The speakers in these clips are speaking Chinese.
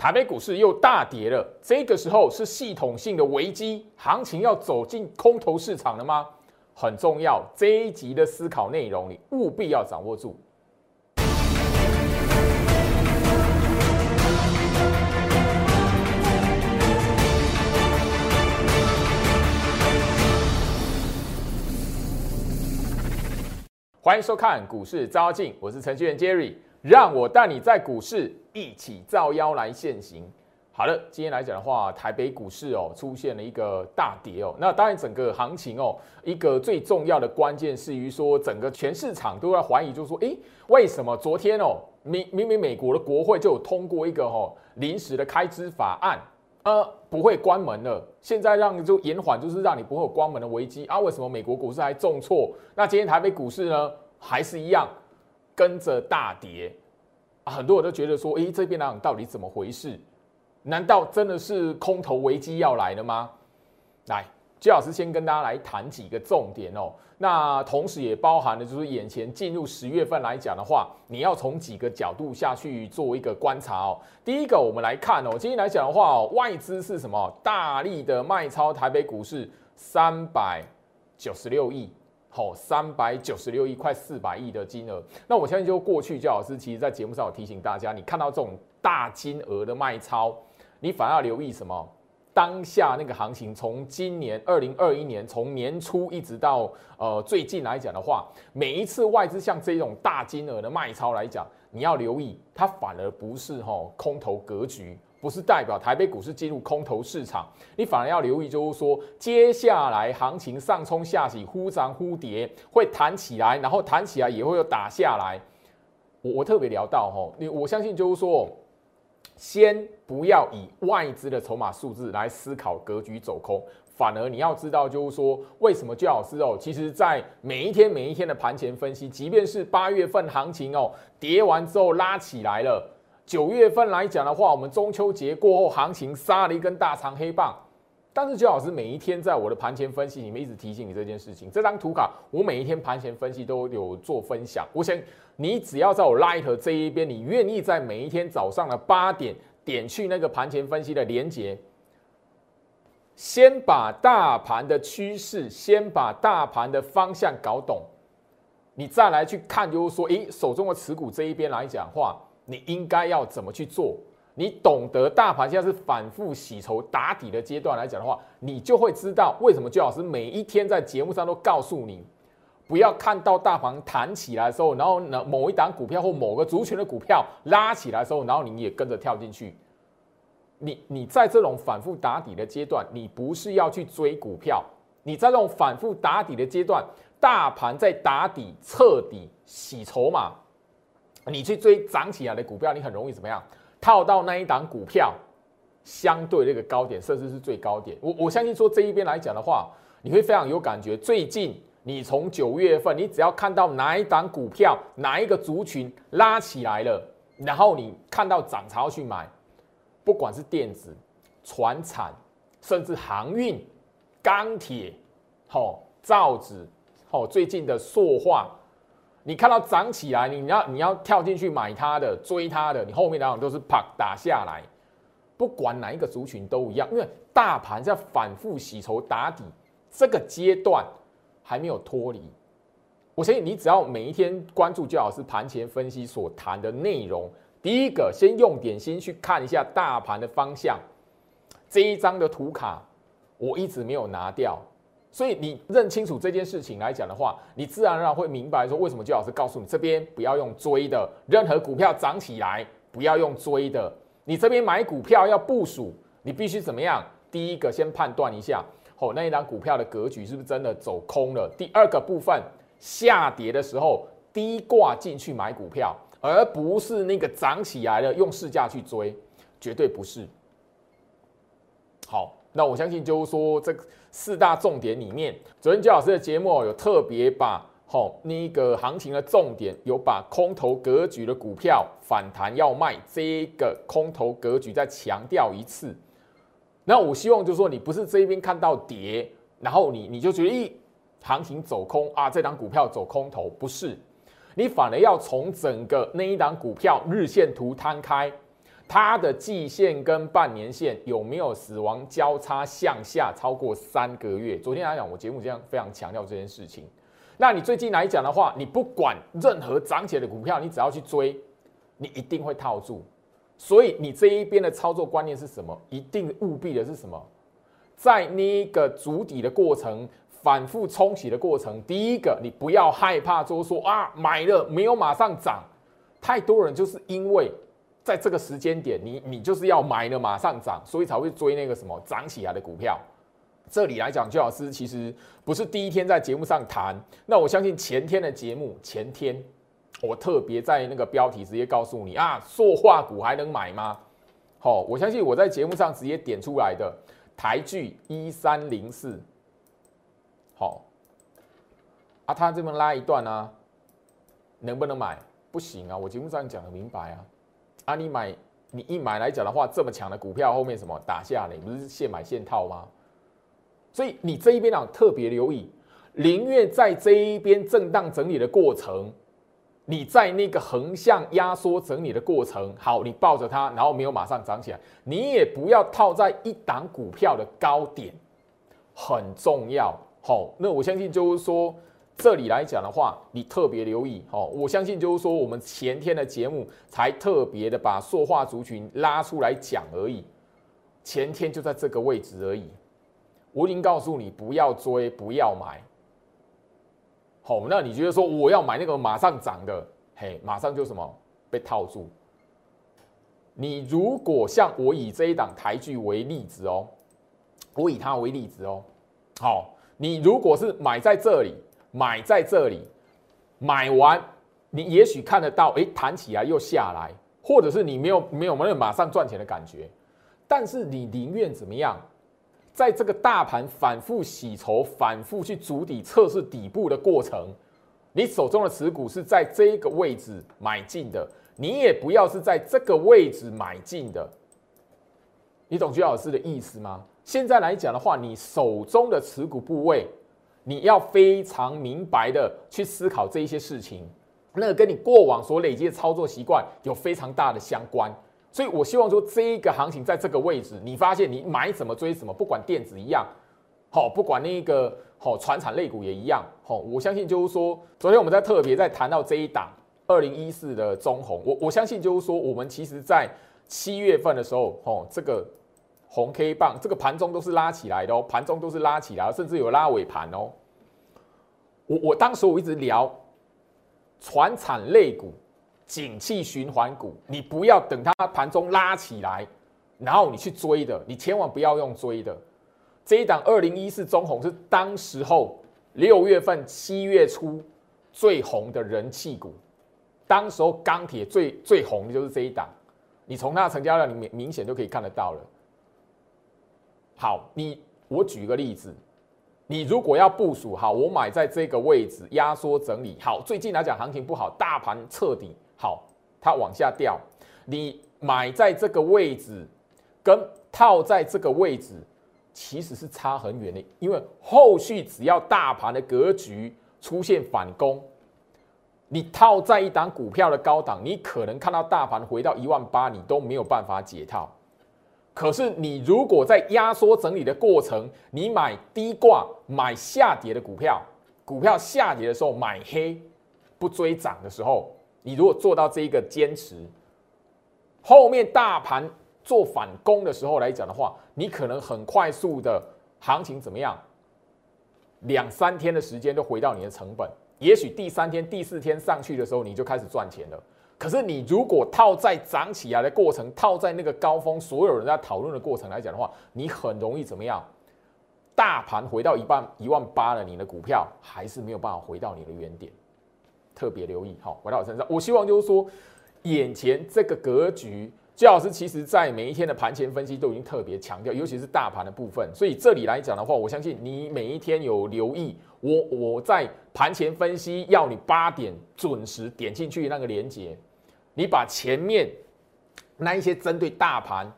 台北股市又大跌了，这个时候是系统性的危机，行情要走进空头市场了吗？很重要，这一集的思考内容你务必要掌握住。欢迎收看股市招妖，我是程序员 Jerry，让我带你在股市一起造妖来现行。好了，今天来讲的话，台北股市哦出现了一个大跌哦。那当然，整个行情哦，一个最重要的关键是于说，整个全市场都在怀疑，就是说，诶，为什么昨天哦，明明明美国的国会就有通过一个哦临时的开支法案，呃，不会关门了。现在让就延缓，就是让你不会有关门的危机啊。为什么美国股市还重挫？那今天台北股市呢，还是一样跟着大跌啊？很多人都觉得说，诶，这边来讲到底怎么回事？难道真的是空头危机要来了吗？来，季老师先跟大家来谈几个重点哦。那同时也包含了，就是眼前进入十月份来讲的话，你要从几个角度下去做一个观察哦。第一个，我们来看哦，今天来讲的话哦，外资是什么？大力的卖超台北股市三百九十六亿，好，三百九十六亿，快四百亿的金额。那我相信，就过去朱老师其实在节目上有提醒大家，你看到这种大金额的卖超。你反而要留意什么？当下那个行情，从今年二零二一年从年初一直到呃最近来讲的话，每一次外资像这种大金额的卖超来讲，你要留意，它反而不是哈空头格局，不是代表台北股市进入空头市场，你反而要留意，就是说接下来行情上冲下洗，忽涨忽跌，会弹起来，然后弹起来也会又打下来。我我特别聊到哈，你我相信就是说。先不要以外资的筹码数字来思考格局走空，反而你要知道，就是说为什么最老师哦，其实在每一天每一天的盘前分析，即便是八月份行情哦跌完之后拉起来了，九月份来讲的话，我们中秋节过后行情杀了一根大长黑棒。但是，周老师每一天在我的盘前分析里面一直提醒你这件事情。这张图卡，我每一天盘前分析都有做分享。我想，你只要在我 Light 这一边，你愿意在每一天早上的八点点去那个盘前分析的连接，先把大盘的趋势，先把大盘的方向搞懂，你再来去看，就是说，诶，手中的持股这一边来讲话，你应该要怎么去做？你懂得大盘现在是反复洗筹打底的阶段来讲的话，你就会知道为什么周老师每一天在节目上都告诉你，不要看到大盘弹起来的时候，然后呢某一档股票或某个族群的股票拉起来的时候，然后你也跟着跳进去。你你在这种反复打底的阶段，你不是要去追股票，你在这种反复打底的阶段，大盘在打底彻底洗筹码，你去追涨起来的股票，你很容易怎么样？套到那一档股票，相对那个高点，甚至是最高点。我我相信说这一边来讲的话，你会非常有感觉。最近你从九月份，你只要看到哪一档股票，哪一个族群拉起来了，然后你看到涨潮去买，不管是电子、船产，甚至航运、钢铁、好造纸、好最近的塑化。你看到涨起来，你要你要跳进去买它的，追它的，你后面两种都是啪打下来，不管哪一个族群都一样，因为大盘在反复洗筹打底这个阶段还没有脱离。我相信你只要每一天关注最好是盘前分析所谈的内容，第一个先用点心去看一下大盘的方向。这一张的图卡我一直没有拿掉。所以你认清楚这件事情来讲的话，你自然而然会明白说为什么周老师告诉你这边不要用追的，任何股票涨起来不要用追的。你这边买股票要部署，你必须怎么样？第一个先判断一下，哦，那一张股票的格局是不是真的走空了？第二个部分，下跌的时候低挂进去买股票，而不是那个涨起来了用市价去追，绝对不是。好。那我相信就是说，这个四大重点里面，昨天焦老师的节目有特别把吼那个行情的重点，有把空头格局的股票反弹要卖这个空头格局再强调一次。那我希望就是说，你不是这边看到跌，然后你你就觉得咦，行情走空啊，这档股票走空头，不是，你反而要从整个那一档股票日线图摊开。它的季线跟半年线有没有死亡交叉向下超过三个月？昨天来讲，我节目这样非常强调这件事情。那你最近来讲的话，你不管任何涨起来的股票，你只要去追，你一定会套住。所以你这一边的操作观念是什么？一定务必的是什么？在那个筑底的过程、反复冲洗的过程，第一个，你不要害怕，就说啊，买了没有马上涨。太多人就是因为在这个时间点，你你就是要买了马上涨，所以才会追那个什么涨起来的股票。这里来讲，周老师其实不是第一天在节目上谈，那我相信前天的节目，前天我特别在那个标题直接告诉你啊，塑化股还能买吗？好，我相信我在节目上直接点出来的。台剧一三零四，好，啊，他这边拉一段呢，能不能买？不行啊，我节目上讲的明白啊，啊，你买，你一买来讲的话，这么强的股票后面什么打下来，不是现买现套吗？所以你这一边啊特别留意，宁愿在这一边震荡整理的过程。你在那个横向压缩整理的过程，好，你抱着它，然后没有马上涨起来，你也不要套在一档股票的高点，很重要。好，那我相信就是说，这里来讲的话，你特别留意。哦，我相信就是说，我们前天的节目才特别的把塑化族群拉出来讲而已，前天就在这个位置而已。我已经告诉你，不要追，不要买。好，那你觉得说我要买那个马上涨的，嘿，马上就什么被套住？你如果像我以这一档台剧为例子哦，我以它为例子哦，好，你如果是买在这里，买在这里，买完，你也许看得到，哎，弹起来又下来，或者是你没有没有没有马上赚钱的感觉，但是你宁愿怎么样？在这个大盘反复洗筹、反复去筑底、测试底部的过程，你手中的持股是在这个位置买进的，你也不要是在这个位置买进的。你懂徐老师的意思吗？现在来讲的话，你手中的持股部位，你要非常明白的去思考这一些事情，那跟你过往所累积的操作习惯有非常大的相关。所以，我希望说，这一个行情在这个位置，你发现你买什么追什么，不管电子一样，好，不管那个好，船产类股也一样，好，我相信就是说，昨天我们在特别在谈到这一档二零一四的中红，我我相信就是说，我们其实在七月份的时候，哦，这个红 K 棒，这个盘中都是拉起来的哦，盘中都是拉起来，甚至有拉尾盘哦。我我当时我一直聊船产类股。景气循环股，你不要等它盘中拉起来，然后你去追的，你千万不要用追的。这一档二零一四中红是当时候六月份、七月初最红的人气股，当时候钢铁最最红的就是这一档，你从它的成交量里面明显就可以看得到了。好，你我举个例子。你如果要部署好，我买在这个位置压缩整理好。最近来讲行情不好，大盘彻底好，它往下掉。你买在这个位置，跟套在这个位置其实是差很远的。因为后续只要大盘的格局出现反攻，你套在一档股票的高档，你可能看到大盘回到一万八，你都没有办法解套。可是，你如果在压缩整理的过程，你买低挂、买下跌的股票，股票下跌的时候买黑，不追涨的时候，你如果做到这一个坚持，后面大盘做反攻的时候来讲的话，你可能很快速的行情怎么样？两三天的时间都回到你的成本，也许第三天、第四天上去的时候，你就开始赚钱了。可是你如果套在涨起来的过程，套在那个高峰，所有人在讨论的过程来讲的话，你很容易怎么样？大盘回到一半一万八了，你的股票还是没有办法回到你的原点。特别留意，好，回到我身上，我希望就是说，眼前这个格局，焦老师其实在每一天的盘前分析都已经特别强调，尤其是大盘的部分。所以这里来讲的话，我相信你每一天有留意我我在盘前分析，要你八点准时点进去那个连接。你把前面那一些针对大盘、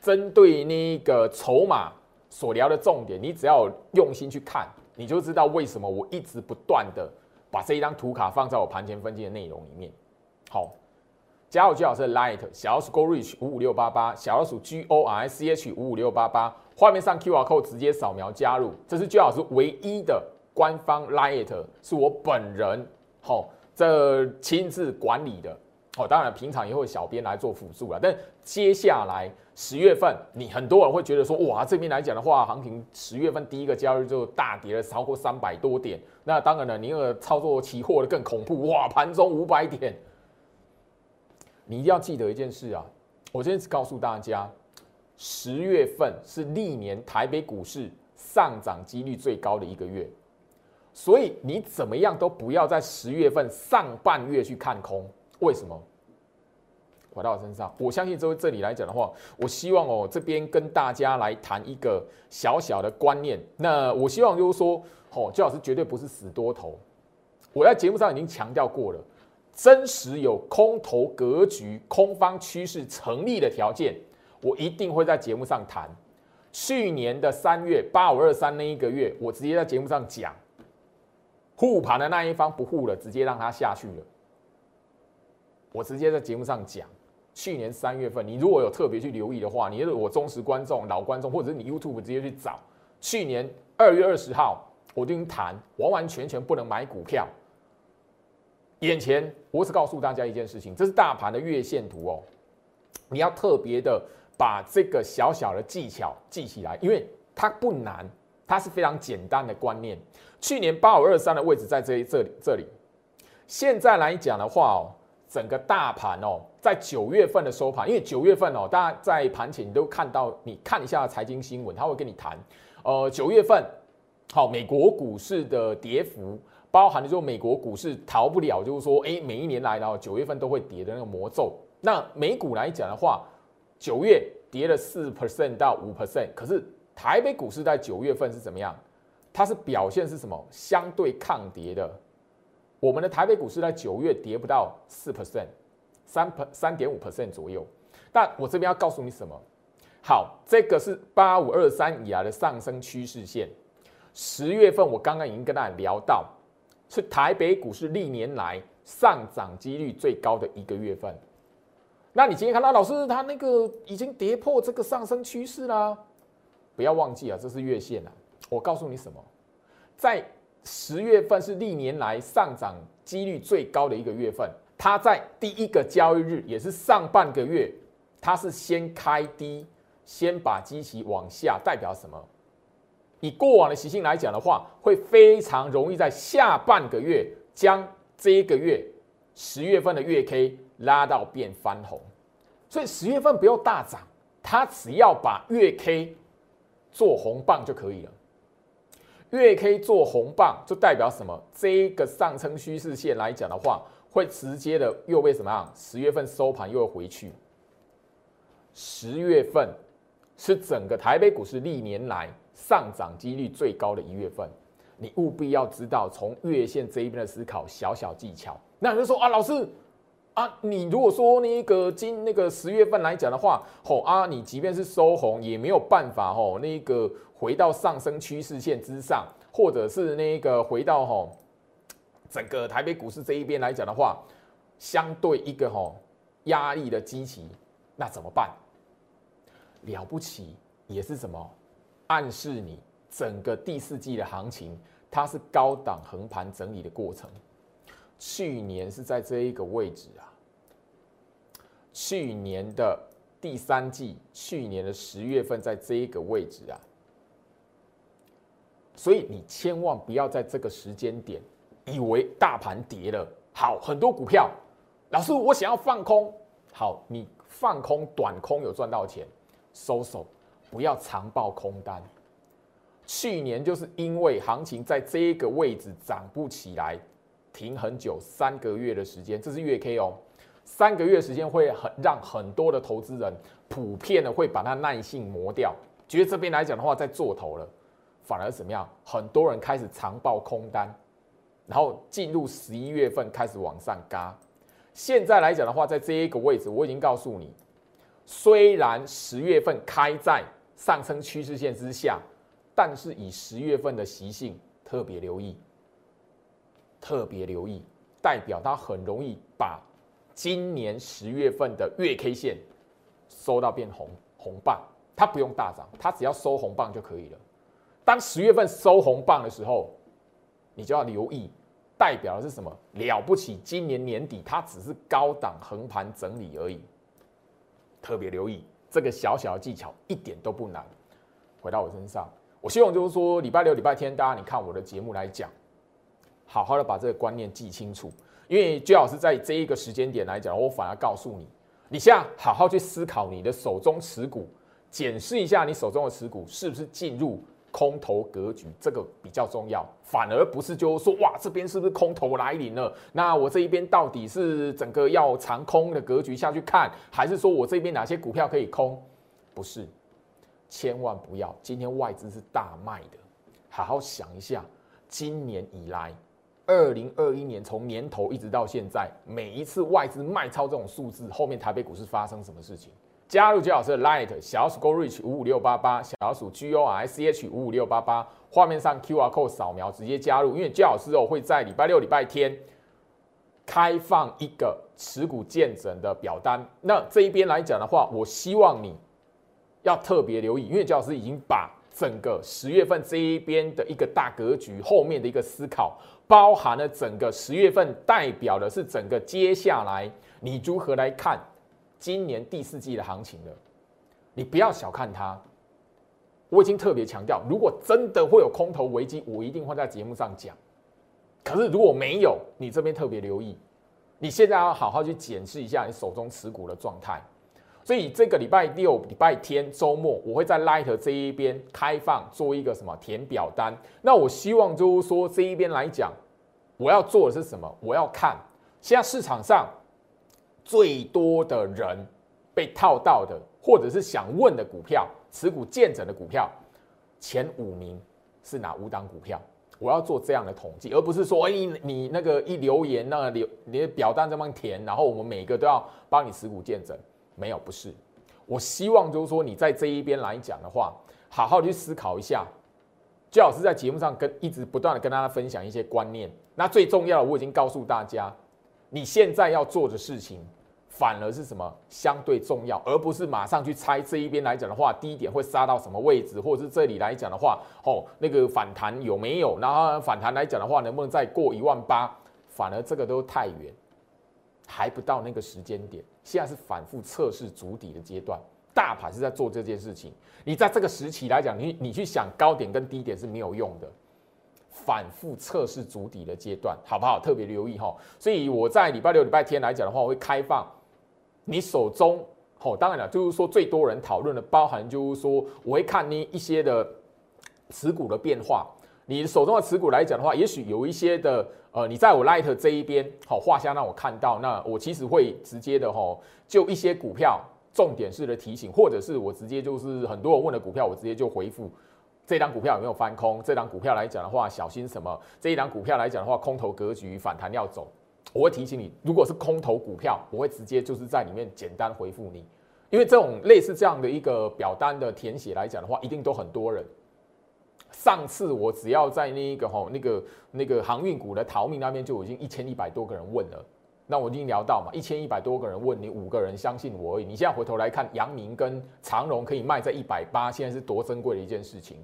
针对那个筹码所聊的重点，你只要用心去看，你就知道为什么我一直不断的把这一张图卡放在我盘前分析的内容里面。好，加入最好是 Light 小老鼠 Go Reach 五五六八八，小老鼠 G O R C H 五五六八八，画面上 QR code 直接扫描加入，这是最好是唯一的官方 Light，是我本人好这亲自管理的。哦，当然平常也会小编来做辅助了，但接下来十月份，你很多人会觉得说，哇，这边来讲的话，行情十月份第一个交易日就大跌了超过三百多点，那当然了，你那个操作期货的更恐怖，哇，盘中五百点，你一定要记得一件事啊，我今天告诉大家，十月份是历年台北股市上涨几率最高的一个月，所以你怎么样都不要在十月份上半月去看空。为什么？回到我身上，我相信这这里来讲的话，我希望哦这边跟大家来谈一个小小的观念。那我希望就是说，哦，最老师绝对不是死多头。我在节目上已经强调过了，真实有空头格局、空方趋势成立的条件，我一定会在节目上谈。去年的三月八五二三那一个月，我直接在节目上讲，护盘的那一方不护了，直接让它下去了。我直接在节目上讲，去年三月份，你如果有特别去留意的话，你是我忠实观众、老观众，或者是你 YouTube 直接去找，去年二月二十号，我跟你谈，完完全全不能买股票。眼前我只告诉大家一件事情，这是大盘的月线图哦，你要特别的把这个小小的技巧记起来，因为它不难，它是非常简单的观念。去年八五二三的位置在这这里这里，现在来讲的话哦。整个大盘哦，在九月份的收盘，因为九月份哦，大家在盘前你都看到，你看一下财经新闻，他会跟你谈，呃，九月份好，美国股市的跌幅，包含的就美国股市逃不了，就是说，哎，每一年来到九月份都会跌的那个魔咒。那美股来讲的话，九月跌了四 percent 到五 percent，可是台北股市在九月份是怎么样？它是表现是什么？相对抗跌的。我们的台北股市在九月跌不到四 percent，三三点五 percent 左右。但我这边要告诉你什么？好，这个是八五二三以来的上升趋势线。十月份我刚刚已经跟大家聊到，是台北股市历年来上涨几率最高的一个月份。那你今天看到老师他那个已经跌破这个上升趋势啦，不要忘记啊，这是月线啊。我告诉你什么，在。十月份是历年来上涨几率最高的一个月份，它在第一个交易日，也是上半个月，它是先开低，先把机器往下，代表什么？以过往的习性来讲的话，会非常容易在下半个月将这一个月十月份的月 K 拉到变翻红，所以十月份不要大涨，它只要把月 K 做红棒就可以了。月 K 做红棒就代表什么？这一个上升趋势线来讲的话，会直接的又被什么样？十月份收盘又会回去。十月份是整个台北股市历年来上涨几率最高的一月份，你务必要知道从月线这一边的思考小小技巧。那有人说啊，老师啊，你如果说那个今那个十月份来讲的话，吼啊，你即便是收红也没有办法吼那个。回到上升趋势线之上，或者是那个回到吼整个台北股市这一边来讲的话，相对一个吼压力的基期，那怎么办？了不起也是什么？暗示你整个第四季的行情，它是高档横盘整理的过程。去年是在这一个位置啊，去年的第三季，去年的十月份在这一个位置啊。所以你千万不要在这个时间点，以为大盘跌了，好很多股票，老师我想要放空，好你放空短空有赚到钱，收手，不要长报空单。去年就是因为行情在这一个位置涨不起来，停很久三个月的时间，这是月 K 哦，三个月时间会很让很多的投资人普遍的会把它耐性磨掉，觉得这边来讲的话在做头了。反而怎么样？很多人开始长报空单，然后进入十一月份开始往上嘎。现在来讲的话，在这一个位置，我已经告诉你，虽然十月份开在上升趋势线之下，但是以十月份的习性，特别留意，特别留意，代表它很容易把今年十月份的月 K 线收到变红红棒，它不用大涨，它只要收红棒就可以了。当十月份收红棒的时候，你就要留意，代表的是什么？了不起，今年年底它只是高档横盘整理而已。特别留意这个小小的技巧，一点都不难。回到我身上，我希望就是说，礼拜六、礼拜天，大家你看我的节目来讲，好好的把这个观念记清楚。因为最好是在这一个时间点来讲，我反而告诉你，你现在好好去思考你的手中持股，检视一下你手中的持股是不是进入。空头格局这个比较重要，反而不是就说哇这边是不是空头来临了？那我这一边到底是整个要长空的格局下去看，还是说我这边哪些股票可以空？不是，千万不要。今天外资是大卖的，好好想一下，今年以来，二零二一年从年头一直到现在，每一次外资卖超这种数字，后面台北股市发生什么事情？加入姜老师的 Light 小鼠 Go Reach 五五六八八小鼠 G O R C H 五五六八八，画面上 Q R code 扫描直接加入。因为姜老师哦会在礼拜六、礼拜天开放一个持股见证的表单。那这一边来讲的话，我希望你要特别留意，因为姜老师已经把整个十月份这一边的一个大格局后面的一个思考，包含了整个十月份代表的是整个接下来你如何来看。今年第四季的行情的，你不要小看它。我已经特别强调，如果真的会有空头危机，我一定会在节目上讲。可是如果没有，你这边特别留意，你现在要好好去检视一下你手中持股的状态。所以这个礼拜六、礼拜天、周末，我会在 Light 这一边开放做一个什么填表单。那我希望就是说这一边来讲，我要做的是什么？我要看现在市场上。最多的人被套到的，或者是想问的股票，持股见证的股票，前五名是哪五档股票？我要做这样的统计，而不是说，哎，你那个一留言，那个留你的表单这么填，然后我们每个都要帮你持股见证，没有，不是。我希望就是说，你在这一边来讲的话，好好去思考一下。最好是在节目上跟一直不断的跟大家分享一些观念。那最重要的，我已经告诉大家。你现在要做的事情，反而是什么相对重要，而不是马上去猜这一边来讲的话，低点会杀到什么位置，或者是这里来讲的话，哦，那个反弹有没有？然后反弹来讲的话，能不能再过一万八？反而这个都太远，还不到那个时间点。现在是反复测试足底的阶段，大盘是在做这件事情。你在这个时期来讲，你你去想高点跟低点是没有用的。反复测试足底的阶段，好不好？特别留意哈。所以我在礼拜六、礼拜天来讲的话，我会开放你手中，哦，当然了，就是说最多人讨论的，包含就是说，我会看你一些的持股的变化。你手中的持股来讲的话，也许有一些的，呃，你在我 Light 这一边，好画像让我看到，那我其实会直接的哈，就一些股票重点式的提醒，或者是我直接就是很多人问的股票，我直接就回复。这张股票有没有翻空？这张股票来讲的话，小心什么？这一张股票来讲的话，空头格局反弹要走。我会提醒你，如果是空头股票，我会直接就是在里面简单回复你，因为这种类似这样的一个表单的填写来讲的话，一定都很多人。上次我只要在那一个吼那个那个航运股的逃命那边就已经一千一百多个人问了，那我已经聊到嘛，一千一百多个人问你五个人相信我而已。你现在回头来看，阳明跟长荣可以卖在一百八，现在是多珍贵的一件事情。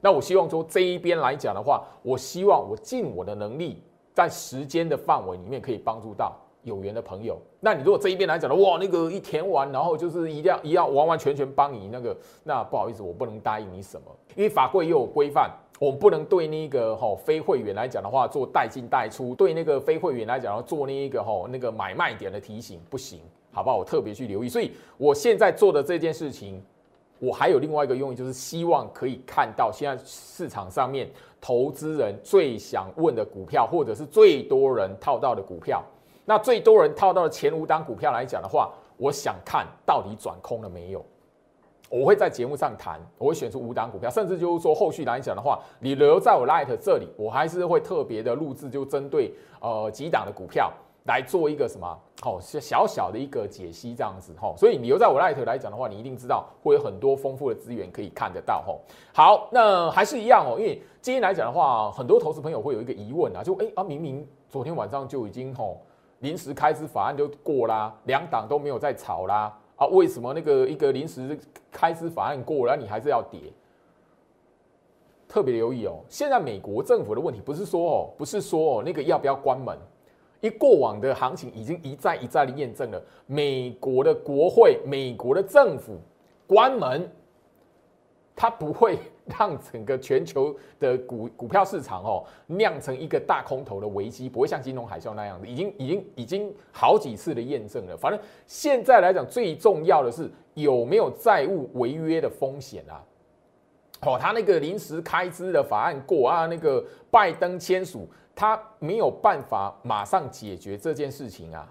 那我希望说这一边来讲的话，我希望我尽我的能力，在时间的范围里面可以帮助到有缘的朋友。那你如果这一边来讲的，哇，那个一填完，然后就是一定要一样完完全全帮你那个，那不好意思，我不能答应你什么，因为法规也有规范，我们不能对那个哈非会员来讲的话做带进带出，对那个非会员来讲要做那一个哈那个买卖点的提醒不行，好不好？我特别去留意，所以我现在做的这件事情。我还有另外一个用意，就是希望可以看到现在市场上面投资人最想问的股票，或者是最多人套到的股票。那最多人套到的前五档股票来讲的话，我想看到底转空了没有。我会在节目上谈，我会选出五档股票，甚至就是说后续来讲的话，你留在我 Light 这里，我还是会特别的录制，就针对呃几档的股票。来做一个什么？好，小小的一个解析这样子哈。所以你留在我 Light 来讲的话，你一定知道会有很多丰富的资源可以看得到哈。好，那还是一样哦，因为今天来讲的话，很多投资朋友会有一个疑问啊，就哎啊，明明昨天晚上就已经吼临时开支法案就过啦，两党都没有在吵啦，啊，为什么那个一个临时开支法案过了，你还是要跌？特别留意哦，现在美国政府的问题不是说哦，不是说哦，那个要不要关门？因过往的行情已经一再一再的验证了，美国的国会、美国的政府关门，它不会让整个全球的股股票市场哦酿成一个大空头的危机，不会像金融海啸那样子，已经已经已经好几次的验证了。反正现在来讲，最重要的是有没有债务违约的风险啊？哦，他那个临时开支的法案过啊，那个拜登签署，他没有办法马上解决这件事情啊。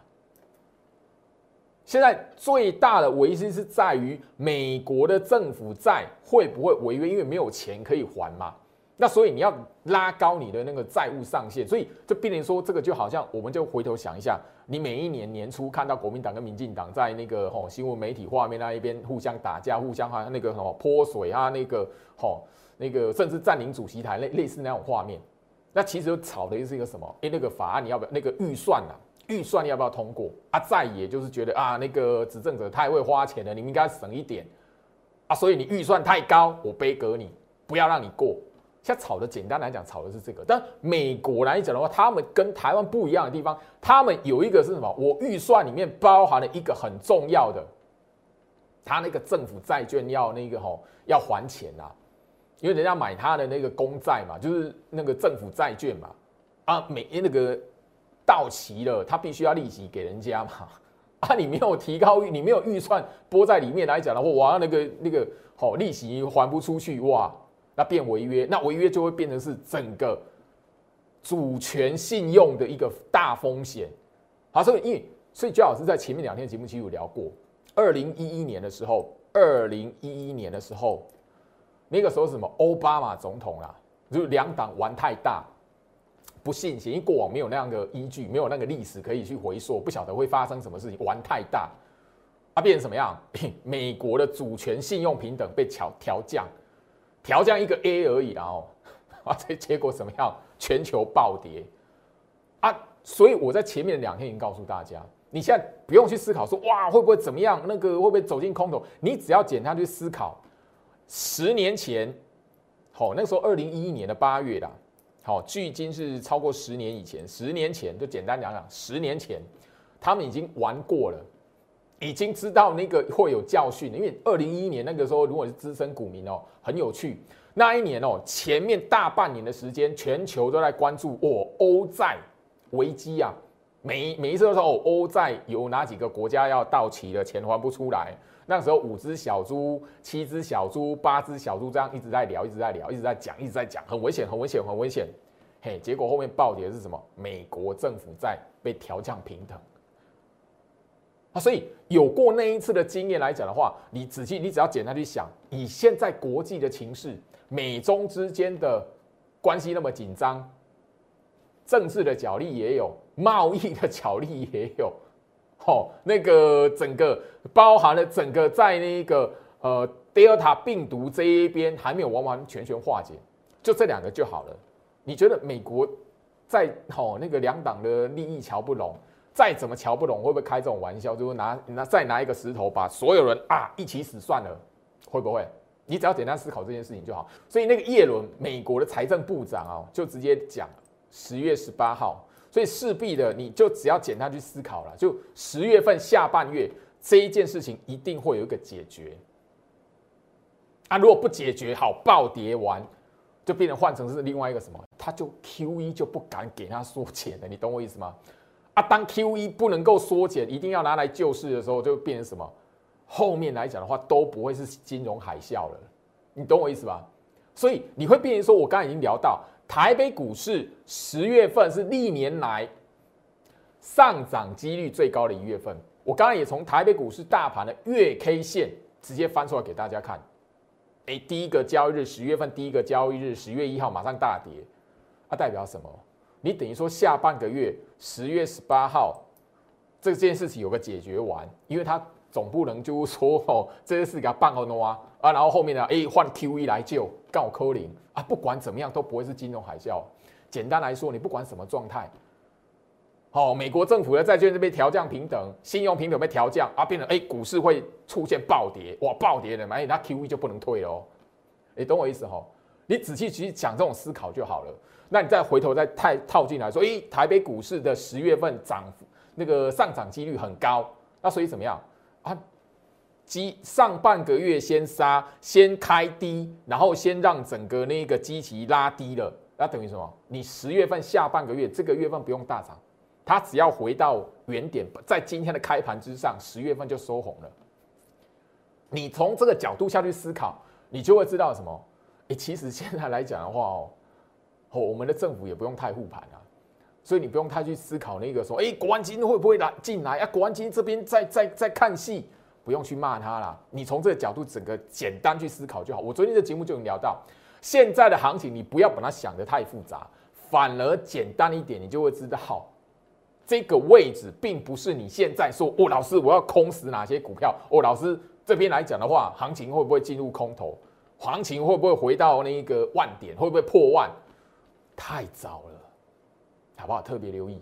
现在最大的危机是在于美国的政府债会不会违约，因为没有钱可以还嘛。那所以你要拉高你的那个债务上限，所以就变成说，这个就好像我们就回头想一下，你每一年年初看到国民党跟民进党在那个吼新闻媒体画面那一边互相打架，互相哈那个什么泼水啊，那个吼那个甚至占领主席台类类似那种画面，那其实吵的是一个什么？哎，那个法案你要不要？那个预算呐，预算要不要通过？啊，再也就是觉得啊，那个执政者太会花钱了，你们应该省一点啊，所以你预算太高，我背革你，不要让你过。现在炒的简单来讲，炒的是这个。但美国来讲的话，他们跟台湾不一样的地方，他们有一个是什么？我预算里面包含了一个很重要的，他那个政府债券要那个吼要还钱呐，因为人家买他的那个公债嘛，就是那个政府债券嘛，啊，每那个到期了，他必须要利息给人家嘛，啊，你没有提高，你没有预算拨在里面来讲的话，哇，那个那个好利息还不出去，哇。那变违约，那违约就会变成是整个主权信用的一个大风险。好，所以因为所以焦老师在前面两天节目其实有聊过，二零一一年的时候，二零一一年的时候，那个时候什么？奥巴马总统啦，就两党玩太大，不信邪，因为过往没有那样的依据，没有那个历史可以去回溯，不晓得会发生什么事情，玩太大，啊，变成什么样？美国的主权信用平等被调调降。调降一个 A 而已，然后 啊，这结果怎么样？全球暴跌啊！所以我在前面两天已经告诉大家，你现在不用去思考说哇会不会怎么样，那个会不会走进空头？你只要简单去思考，十年前，好，那时候二零一一年的八月啦，好，距今是超过十年以前，十年前就简单讲讲，十年前他们已经玩过了。已经知道那个会有教训，因为二零一一年那个时候，如果是资深股民哦，很有趣。那一年哦，前面大半年的时间，全球都在关注哦，欧债危机啊。每每一次都说哦，欧债有哪几个国家要到期了，钱还不出来。那时候五只小猪、七只小猪、八只小猪这样一直在聊，一直在聊，一直在讲，一直在讲，很危险，很危险，很危险。嘿，结果后面暴跌是什么？美国政府在被调降平等。啊，所以有过那一次的经验来讲的话，你仔细，你只要简单去想，以现在国际的情势，美中之间的关系那么紧张，政治的角力也有，贸易的角力也有，吼，那个整个包含了整个在那个呃德尔塔病毒这一边还没有完完全全化解，就这两个就好了。你觉得美国在吼那个两党的利益瞧不拢？再怎么瞧不拢，会不会开这种玩笑？就是拿拿再拿一个石头把所有人啊一起死算了，会不会？你只要简单思考这件事情就好。所以那个叶伦，美国的财政部长啊，就直接讲十月十八号。所以势必的，你就只要简单去思考了，就十月份下半月这一件事情一定会有一个解决。啊，如果不解决好，暴跌完就变成换成是另外一个什么？他就 Q E 就不敢给他缩减了，你懂我意思吗？啊，当 Q E 不能够缩减，一定要拿来救市的时候，就变成什么？后面来讲的话都不会是金融海啸了，你懂我意思吧？所以你会变成说，我刚才已经聊到台北股市十月份是历年来上涨几率最高的一月份。我刚刚也从台北股市大盘的月 K 线直接翻出来给大家看。哎，第一个交易日十月份第一个交易日十月一号马上大跌，它代表什么？你等于说下半个月十月十八号这件事情有个解决完，因为它总不能就说哦这件事给他办好弄啊啊，然后后面呢哎换 Q E 来救告扣零啊，不管怎么样都不会是金融海啸。简单来说，你不管什么状态，哦，美国政府的债券这边调降平等，信用平等被调降啊，变成哎股市会出现暴跌，哇暴跌了嘛，哎那 QE 就不能退了哦，哎懂我意思哈？你仔细去讲这种思考就好了。那你再回头再套套进来说，哎台北股市的十月份涨那个上涨几率很高，那所以怎么样啊？基上半个月先杀，先开低，然后先让整个那个基期拉低了，那等于什么？你十月份下半个月这个月份不用大涨。它只要回到原点，在今天的开盘之上，十月份就收红了。你从这个角度下去思考，你就会知道什么？诶，其实现在来讲的话哦，哦，我们的政府也不用太护盘啊，所以你不用太去思考那个说，诶，国安基金会不会来进来啊？国安基金这边在在在看戏，不用去骂他啦。你从这个角度整个简单去思考就好。我昨天的节目就能聊到，现在的行情你不要把它想得太复杂，反而简单一点，你就会知道。这个位置并不是你现在说哦，老师我要空死哪些股票哦，老师这边来讲的话，行情会不会进入空头？行情会不会回到那一个万点？会不会破万？太早了，好不好？特别留意。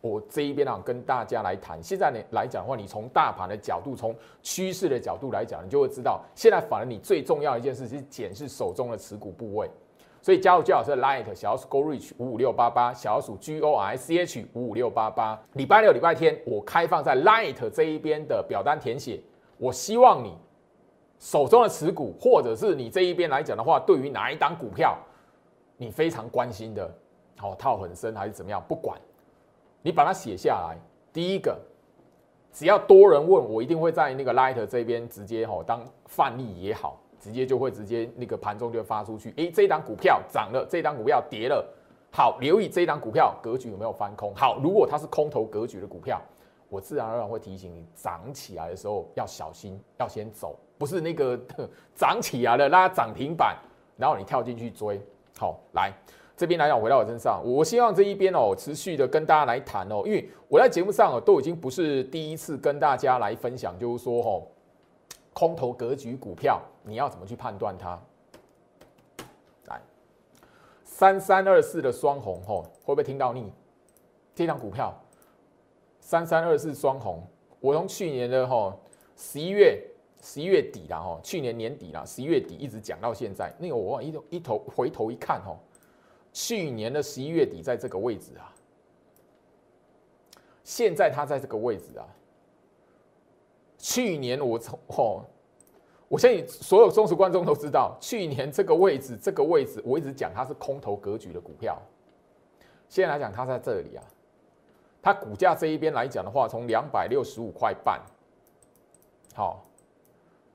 我这一边啊，跟大家来谈。现在呢来讲的话，你从大盘的角度，从趋势的角度来讲，你就会知道，现在反而你最重要一件事是检视手中的持股部位。所以加入最好是 Light 小老鼠 Go Reach 五五六八八小老鼠 G O R C H 五五六八八礼拜六礼拜天我开放在 Light 这一边的表单填写，我希望你手中的持股或者是你这一边来讲的话，对于哪一档股票你非常关心的，好套很深还是怎么样，不管你把它写下来。第一个，只要多人问我，一定会在那个 Light 这边直接哈当范例也好。直接就会直接那个盘中就发出去，诶，这一档股票涨了，这一档股票跌了，好，留意这一档股票格局有没有翻空。好，如果它是空头格局的股票，我自然而然会提醒你，涨起来的时候要小心，要先走，不是那个 涨起来了拉涨停板，然后你跳进去追。好，来这边来讲，回到我身上，我希望这一边哦，持续的跟大家来谈哦，因为我在节目上哦，都已经不是第一次跟大家来分享，就是说哦。空头格局股票，你要怎么去判断它？来，三三二四的双红吼，会不会听到腻？这张股票，三三二四双红，我从去年的吼十一月十一月底啦吼，去年年底啦，十一月底一直讲到现在，那个我一一头回头一看吼，去年的十一月底在这个位置啊，现在它在这个位置啊。去年我从哦，我相信所有忠实观众都知道，去年这个位置，这个位置我一直讲它是空头格局的股票。现在来讲，它在这里啊，它股价这一边来讲的话，从两百六十五块半，好，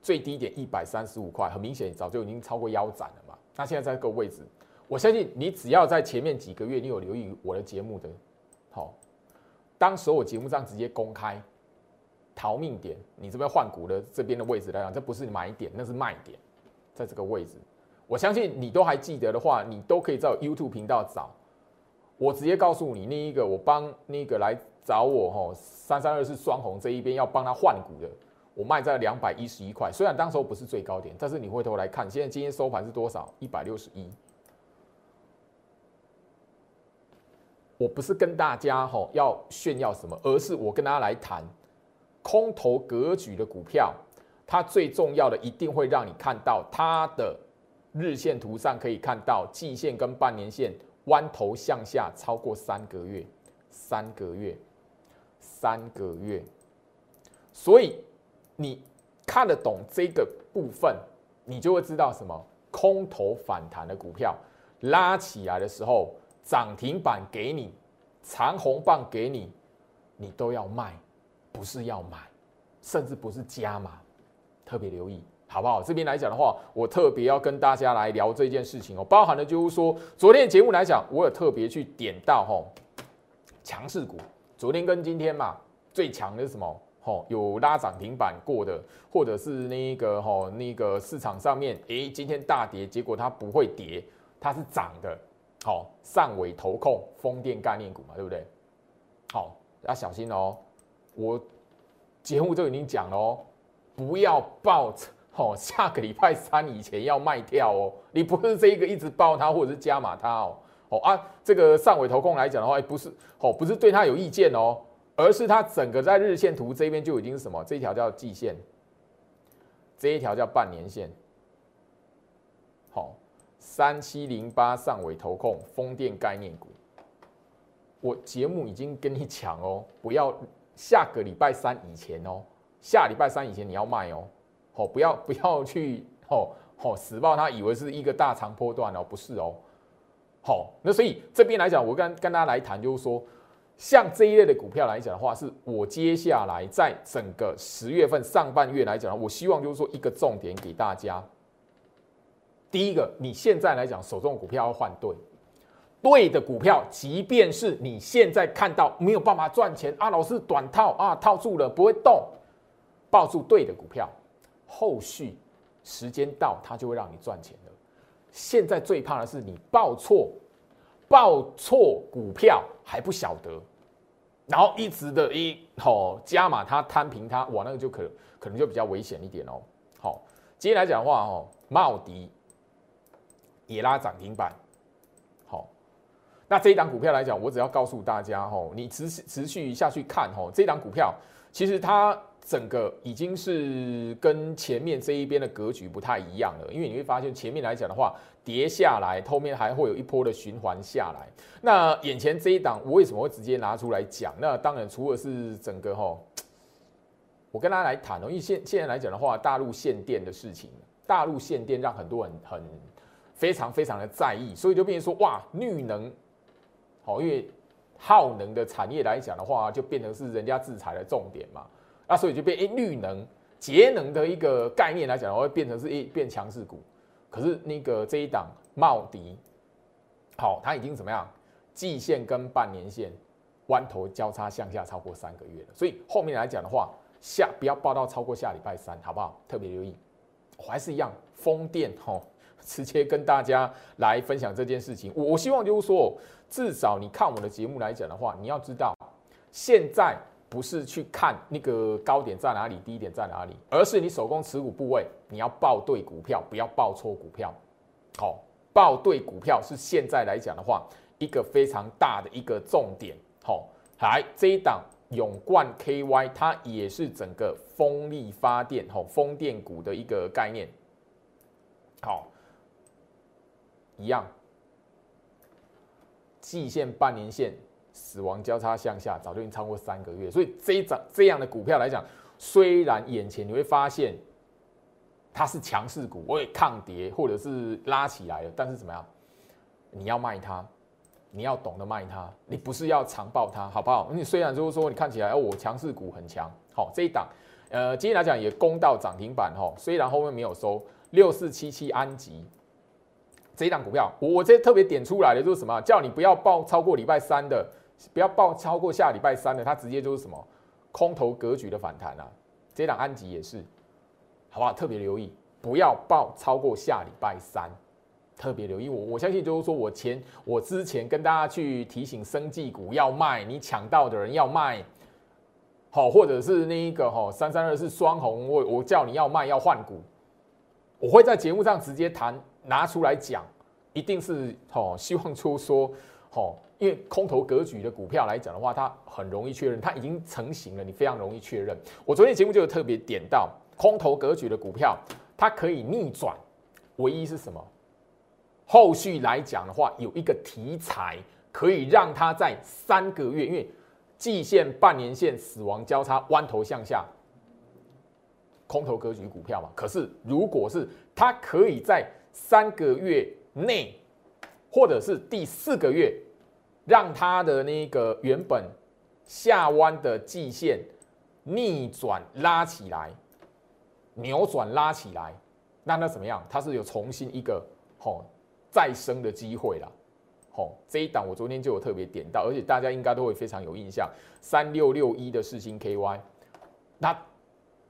最低点一百三十五块，很明显早就已经超过腰斩了嘛。那现在在这个位置，我相信你只要在前面几个月你有留意我的节目的，好，当时我节目上直接公开。逃命点，你这边换股的这边的位置来讲，这不是买点，那是卖点，在这个位置，我相信你都还记得的话，你都可以在 YouTube 频道找。我直接告诉你，那一个我帮那个来找我吼，三三二是双红这一边要帮他换股的，我卖在两百一十一块，虽然当时候不是最高点，但是你回头来看，现在今天收盘是多少？一百六十一。我不是跟大家哈要炫耀什么，而是我跟大家来谈。空头格局的股票，它最重要的一定会让你看到它的日线图上可以看到季线跟半年线弯头向下超过三个月，三个月，三个月。所以你看得懂这个部分，你就会知道什么空头反弹的股票拉起来的时候，涨停板给你，长红棒给你，你都要卖。不是要买，甚至不是加码，特别留意，好不好？这边来讲的话，我特别要跟大家来聊这件事情哦，包含的就是说，昨天节目来讲，我有特别去点到吼强势股，昨天跟今天嘛，最强的是什么？吼，有拉涨停板过的，或者是那个吼那个市场上面，诶，今天大跌，结果它不会跌，它是涨的，好，上尾投控风电概念股嘛，对不对？好，要小心哦。我节目就已经讲了哦，不要抱 哦，下个礼拜三以前要卖掉哦。你不是这个一直抱它或者是加码它哦，哦啊，这个上尾投控来讲的话，不是哦，不是对它有意见哦，而是它整个在日线图这边就已经是什么？这一条叫季线，这一条叫半年线。好，三七零八上尾投控，风电概念股。我节目已经跟你讲哦，不要下个礼拜三以前哦，下礼拜三以前你要卖哦，好，不要不要去哦哦死报，他以为是一个大长波段哦，不是哦，好，那所以这边来讲，我跟跟大家来谈，就是说，像这一类的股票来讲的话，是我接下来在整个十月份上半月来讲，我希望就是说一个重点给大家，第一个，你现在来讲手中的股票要换对。对的股票，即便是你现在看到没有办法赚钱啊，老是短套啊，套住了不会动，抱住对的股票，后续时间到它就会让你赚钱的。现在最怕的是你报错，报错股票还不晓得，然后一直的一吼加码它摊平它，哇，那个就可可能就比较危险一点哦。好，今天来讲的话，哦，茂迪也拉涨停板。好那这一档股票来讲，我只要告诉大家吼，你持持续下去看吼，这一档股票其实它整个已经是跟前面这一边的格局不太一样了，因为你会发现前面来讲的话，跌下来，后面还会有一波的循环下来。那眼前这一档，我为什么会直接拿出来讲？那当然除了是整个吼，我跟大家来谈哦，因为现现在来讲的话，大陆限电的事情，大陆限电让很多人很非常非常的在意，所以就变成说哇，绿能。好，因为耗能的产业来讲的话，就变成是人家制裁的重点嘛，那，所以就变诶绿能、节能的一个概念来讲，会变成是一变强势股。可是那个这一档茂迪，好，它已经怎么样？季线跟半年线弯头交叉向下超过三个月了，所以后面来讲的话，下不要报到超过下礼拜三，好不好？特别留意，还是一样，风电吼。直接跟大家来分享这件事情。我我希望就是说，至少你看我的节目来讲的话，你要知道，现在不是去看那个高点在哪里，低点在哪里，而是你手工持股部位，你要报对股票，不要报错股票。好，报对股票是现在来讲的话，一个非常大的一个重点。好，来这一档永冠 KY，它也是整个风力发电、吼风电股的一个概念。好。一样，季线、半年线死亡交叉向下，早就已经超过三个月。所以这一涨这样的股票来讲，虽然眼前你会发现它是强势股，我也抗跌或者是拉起来了，但是怎么样？你要卖它，你要懂得卖它，你不是要长报它，好不好？你虽然就是说你看起来哦，我强势股很强，好这一档，呃，今天来讲也攻到涨停板哈，虽然后面没有收六四七七安吉。这一档股票，我我这特别点出来的就是什么？叫你不要报超过礼拜三的，不要报超过下礼拜三的，它直接就是什么空头格局的反弹啊！这一档安吉也是，好不好？特别留意，不要报超过下礼拜三，特别留意。我我相信就是说我前我之前跟大家去提醒生技股要卖，你抢到的人要卖，好，或者是那一个哈三三二是双红，我我叫你要卖要换股，我会在节目上直接谈。拿出来讲，一定是哦，希望出说哦，因为空头格局的股票来讲的话，它很容易确认，它已经成型了，你非常容易确认。我昨天节目就有特别点到空头格局的股票，它可以逆转，唯一是什么？后续来讲的话，有一个题材可以让它在三个月，因为季线、半年线死亡交叉弯头向下，空头格局股票嘛。可是如果是它可以在三个月内，或者是第四个月，让它的那个原本下弯的季线逆转拉起来，扭转拉起来，那那怎么样？它是有重新一个吼再生的机会了。吼，这一档我昨天就有特别点到，而且大家应该都会非常有印象，三六六一的四星 KY，那。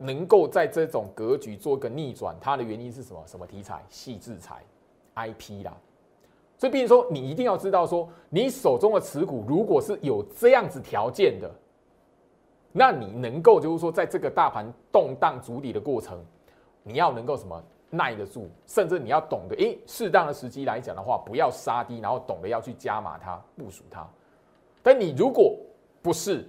能够在这种格局做一个逆转，它的原因是什么？什么题材？细制裁，IP 啦。所以，比如说，你一定要知道，说你手中的持股如果是有这样子条件的，那你能够就是说，在这个大盘动荡筑底的过程，你要能够什么耐得住，甚至你要懂得，诶，适当的时机来讲的话，不要杀低，然后懂得要去加码它、部署它。但你如果不是，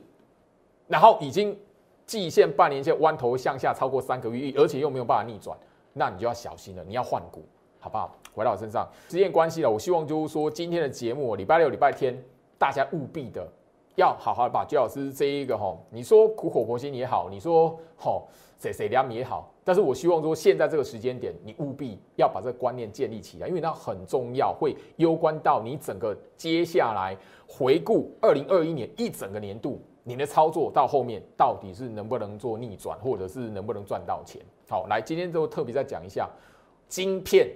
然后已经季线、半年线弯头向下超过三个月，而且又没有办法逆转，那你就要小心了，你要换股，好不好？回到我身上，时间关系了，我希望就是说今天的节目，礼拜六、礼拜天，大家务必的要好好的把居老师这一个哈，你说苦口婆心也好，你说吼谁谁凉也好。但是我希望说，现在这个时间点，你务必要把这个观念建立起来，因为它很重要，会攸关到你整个接下来回顾二零二一年一整个年度，你的操作到后面到底是能不能做逆转，或者是能不能赚到钱。好，来，今天就特别再讲一下晶片。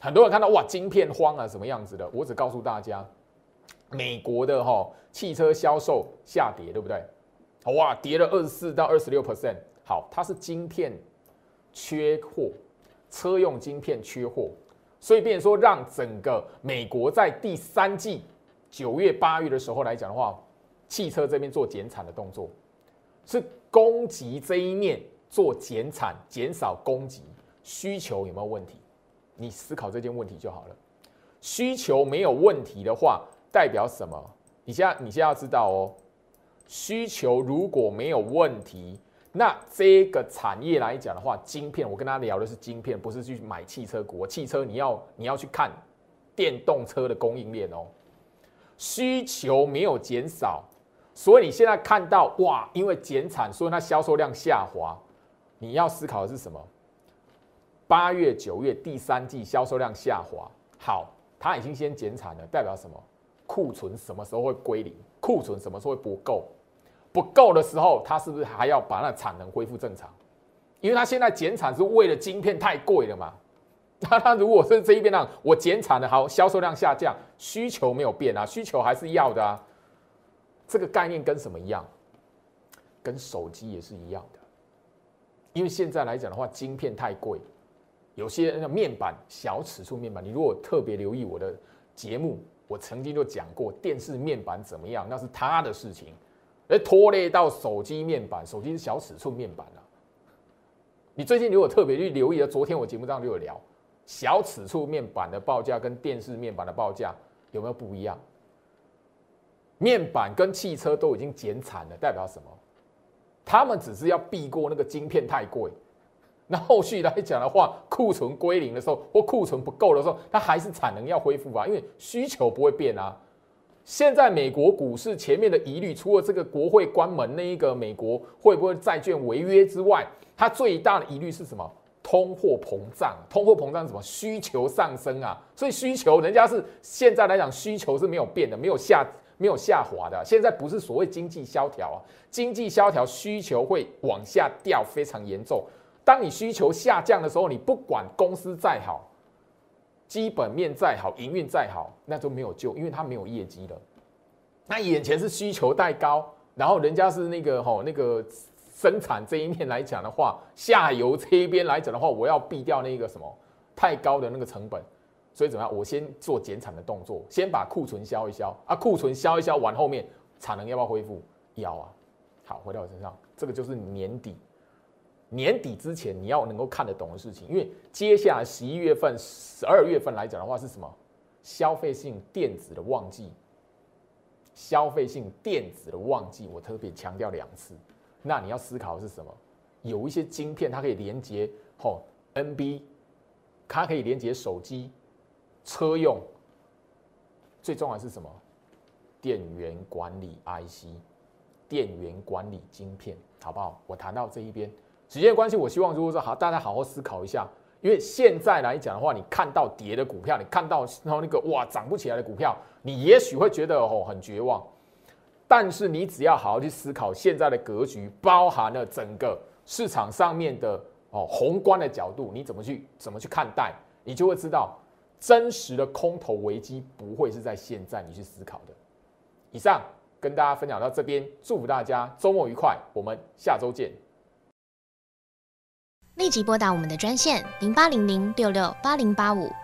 很多人看到哇，晶片荒啊，什么样子的？我只告诉大家，美国的哈汽车销售下跌，对不对？哇，跌了二十四到二十六 percent。好，它是晶片缺货，车用晶片缺货，所以变说让整个美国在第三季九月、八月的时候来讲的话，汽车这边做减产的动作，是供给这一面做减产，减少供给，需求有没有问题？你思考这件问题就好了。需求没有问题的话，代表什么？你现在你现在要知道哦，需求如果没有问题。那这个产业来讲的话，晶片，我跟他聊的是晶片，不是去买汽车股。汽车你要你要去看电动车的供应链哦，需求没有减少，所以你现在看到哇，因为减产，所以它销售量下滑。你要思考的是什么？八月、九月第三季销售量下滑，好，它已经先减产了，代表什么？库存什么时候会归零？库存什么时候会不够？不够的时候，它是不是还要把那产能恢复正常？因为它现在减产是为了晶片太贵了嘛。那它如果是这一边呢，我减产了，好，销售量下降，需求没有变啊，需求还是要的啊。这个概念跟什么一样？跟手机也是一样的。因为现在来讲的话，晶片太贵，有些那面板小尺寸面板，你如果特别留意我的节目，我曾经就讲过电视面板怎么样，那是他的事情。而拖累到手机面板，手机是小尺寸面板啊。你最近如果特别去留意了，昨天我节目上就有聊，小尺寸面板的报价跟电视面板的报价有没有不一样？面板跟汽车都已经减产了，代表什么？他们只是要避过那个晶片太贵。那后续来讲的话，库存归零的时候，或库存不够的时候，它还是产能要恢复啊，因为需求不会变啊。现在美国股市前面的疑虑，除了这个国会关门那一个美国会不会债券违约之外，它最大的疑虑是什么？通货膨胀，通货膨胀什么？需求上升啊！所以需求人家是现在来讲需求是没有变的，没有下没有下滑的。现在不是所谓经济萧条啊，经济萧条需求会往下掉，非常严重。当你需求下降的时候，你不管公司再好。基本面再好，营运再好，那都没有救，因为它没有业绩了。那眼前是需求太高，然后人家是那个吼那个生产这一面来讲的话，下游这一边来讲的话，我要避掉那个什么太高的那个成本，所以怎么样？我先做减产的动作，先把库存消一消啊，库存消一消完，后面产能要不要恢复？要啊。好，回到我身上，这个就是年底。年底之前你要能够看得懂的事情，因为接下来十一月份、十二月份来讲的话是什么？消费性电子的旺季，消费性电子的旺季，我特别强调两次。那你要思考的是什么？有一些晶片它可以连接吼 NB，它可以连接手机、车用，最重要是什么？电源管理 IC，电源管理晶片，好不好？我谈到这一边。时间关系，我希望如果说好，大家好好思考一下，因为现在来讲的话，你看到跌的股票，你看到然后那个哇涨不起来的股票，你也许会觉得哦很绝望。但是你只要好好去思考现在的格局，包含了整个市场上面的哦宏观的角度，你怎么去怎么去看待，你就会知道真实的空头危机不会是在现在你去思考的。以上跟大家分享到这边，祝福大家周末愉快，我们下周见。立即拨打我们的专线零八零零六六八零八五。